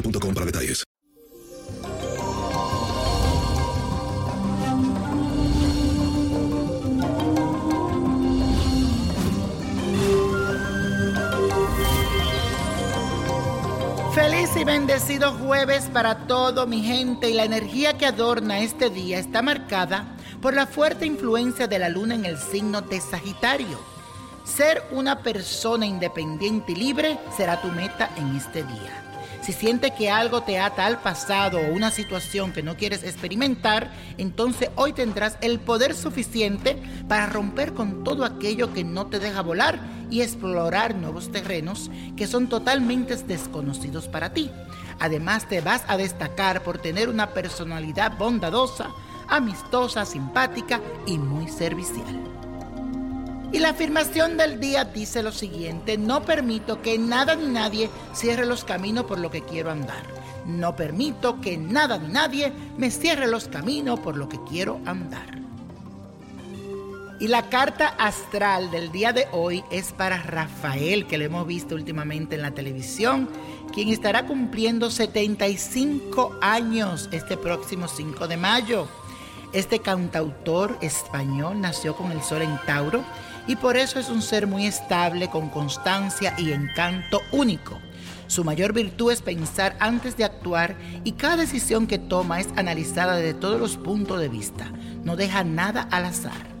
boostmobile.com para detalles. Feliz y bendecido jueves para todo mi gente y la energía que adorna este día está marcada por la fuerte influencia de la luna en el signo de Sagitario. Ser una persona independiente y libre será tu meta en este día. Si sientes que algo te ata al pasado o una situación que no quieres experimentar, entonces hoy tendrás el poder suficiente para romper con todo aquello que no te deja volar y explorar nuevos terrenos que son totalmente desconocidos para ti. Además te vas a destacar por tener una personalidad bondadosa, amistosa, simpática y muy servicial. Y la afirmación del día dice lo siguiente, no permito que nada ni nadie cierre los caminos por lo que quiero andar. No permito que nada ni nadie me cierre los caminos por lo que quiero andar. Y la carta astral del día de hoy es para Rafael, que lo hemos visto últimamente en la televisión, quien estará cumpliendo 75 años este próximo 5 de mayo. Este cantautor español nació con el sol en Tauro y por eso es un ser muy estable, con constancia y encanto único. Su mayor virtud es pensar antes de actuar y cada decisión que toma es analizada desde todos los puntos de vista. No deja nada al azar.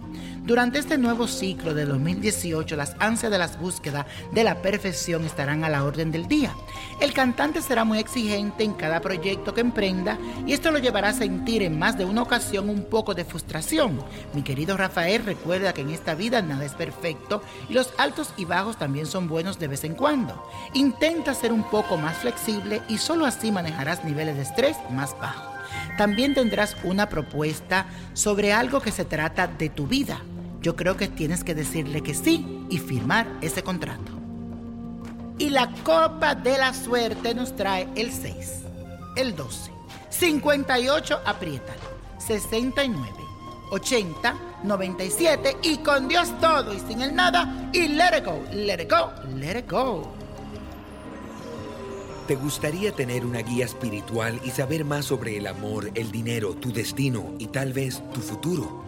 Durante este nuevo ciclo de 2018, las ansias de las búsquedas de la perfección estarán a la orden del día. El cantante será muy exigente en cada proyecto que emprenda y esto lo llevará a sentir en más de una ocasión un poco de frustración. Mi querido Rafael recuerda que en esta vida nada es perfecto y los altos y bajos también son buenos de vez en cuando. Intenta ser un poco más flexible y solo así manejarás niveles de estrés más bajos. También tendrás una propuesta sobre algo que se trata de tu vida yo creo que tienes que decirle que sí y firmar ese contrato. Y la copa de la suerte nos trae el 6, el 12, 58, apriétalo, 69, 80, 97 y con Dios todo y sin el nada y let it go, let it go, let it go. ¿Te gustaría tener una guía espiritual y saber más sobre el amor, el dinero, tu destino y tal vez tu futuro?